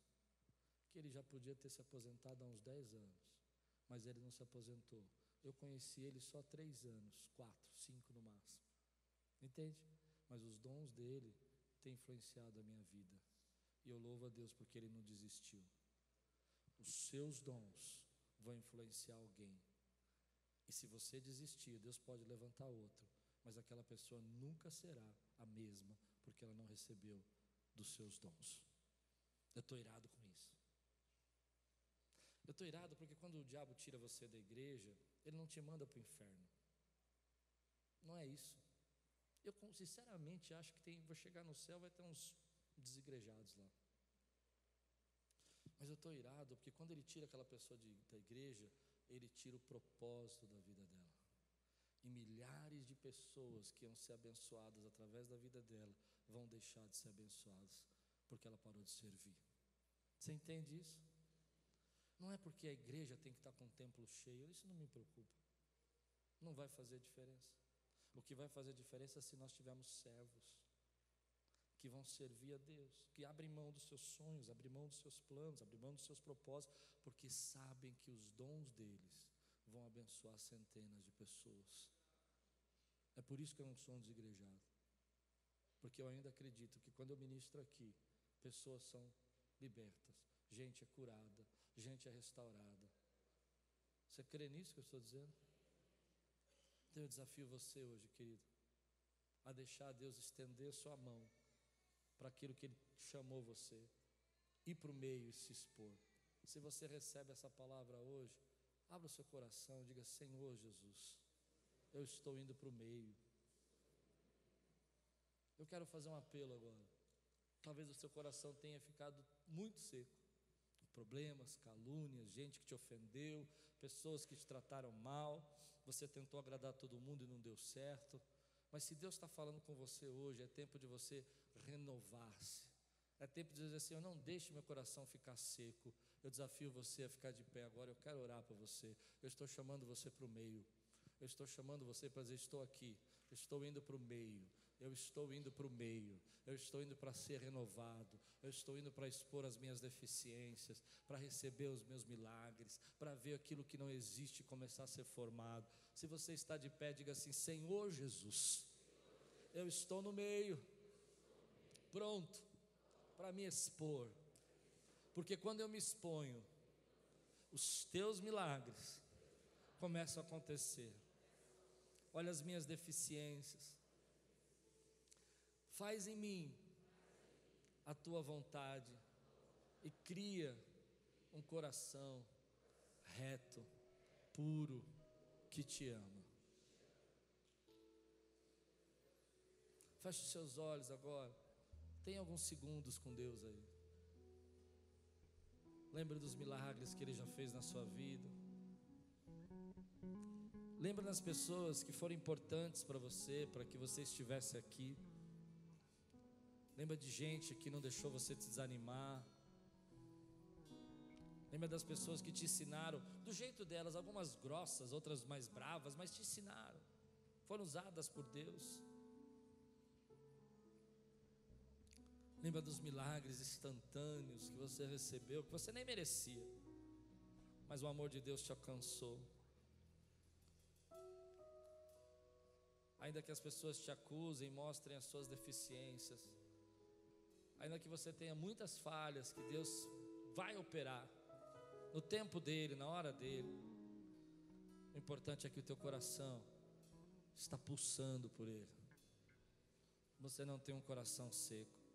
que ele já podia ter se aposentado há uns 10 anos, mas ele não se aposentou. Eu conheci ele só três anos, quatro, cinco no máximo. Entende? Mas os dons dele têm influenciado a minha vida. E eu louvo a Deus porque ele não desistiu. Os seus dons vão influenciar alguém. E se você desistir, Deus pode levantar outro, mas aquela pessoa nunca será a mesma, porque ela não recebeu dos seus dons. Eu estou irado com isso. Eu estou irado porque quando o diabo tira você da igreja, ele não te manda para o inferno. Não é isso. Eu sinceramente acho que tem, vou chegar no céu, vai ter uns desigrejados lá. Mas eu estou irado porque quando ele tira aquela pessoa de, da igreja, ele tira o propósito da vida dela. E milhares de pessoas que iam ser abençoadas através da vida dela vão deixar de ser abençoadas porque ela parou de servir. Você entende isso? Não é porque a igreja tem que estar com o templo cheio, isso não me preocupa. Não vai fazer diferença. O que vai fazer diferença é se nós tivermos servos que vão servir a Deus, que abrem mão dos seus sonhos, abrem mão dos seus planos, abrem mão dos seus propósitos, porque sabem que os dons deles vão abençoar centenas de pessoas. É por isso que eu não sou um desigrejado. Porque eu ainda acredito que quando eu ministro aqui, pessoas são libertas, gente é curada, gente é restaurada. Você crê nisso que eu estou dizendo? Então eu desafio você hoje, querido, a deixar Deus estender sua mão para aquilo que Ele chamou você, ir para o meio e se expor. Se você recebe essa palavra hoje, abra o seu coração, diga: Senhor Jesus, eu estou indo para o meio. Eu quero fazer um apelo agora. Talvez o seu coração tenha ficado muito seco problemas, calúnias, gente que te ofendeu, pessoas que te trataram mal, você tentou agradar todo mundo e não deu certo. Mas se Deus está falando com você hoje, é tempo de você renovar-se. É tempo de dizer assim: Eu não deixe meu coração ficar seco. Eu desafio você a ficar de pé agora. Eu quero orar para você. Eu estou chamando você para o meio. Eu estou chamando você para dizer: Estou aqui. Estou indo para o meio. Eu estou indo para o meio, eu estou indo para ser renovado, eu estou indo para expor as minhas deficiências, para receber os meus milagres, para ver aquilo que não existe começar a ser formado. Se você está de pé, diga assim: Senhor Jesus, eu estou no meio, pronto para me expor, porque quando eu me exponho, os teus milagres começam a acontecer. Olha as minhas deficiências. Faz em mim a tua vontade e cria um coração reto, puro, que te ama. Feche os seus olhos agora. Tem alguns segundos com Deus aí. Lembre dos milagres que Ele já fez na sua vida. Lembre das pessoas que foram importantes para você, para que você estivesse aqui. Lembra de gente que não deixou você desanimar. Lembra das pessoas que te ensinaram, do jeito delas, algumas grossas, outras mais bravas, mas te ensinaram. Foram usadas por Deus. Lembra dos milagres instantâneos que você recebeu, que você nem merecia, mas o amor de Deus te alcançou. Ainda que as pessoas te acusem, mostrem as suas deficiências, ainda que você tenha muitas falhas, que Deus vai operar no tempo dele, na hora dele. O importante é que o teu coração está pulsando por ele. Você não tem um coração seco.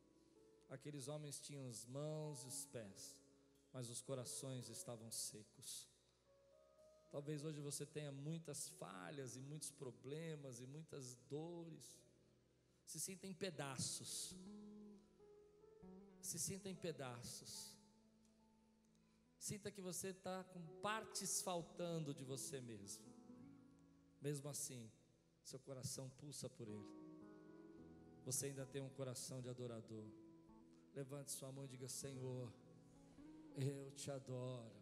Aqueles homens tinham as mãos e os pés, mas os corações estavam secos. Talvez hoje você tenha muitas falhas e muitos problemas e muitas dores. Se sinta em pedaços. Se sinta em pedaços. Sinta que você está com partes faltando de você mesmo. Mesmo assim, seu coração pulsa por Ele. Você ainda tem um coração de adorador. Levante sua mão e diga: Senhor, eu te adoro.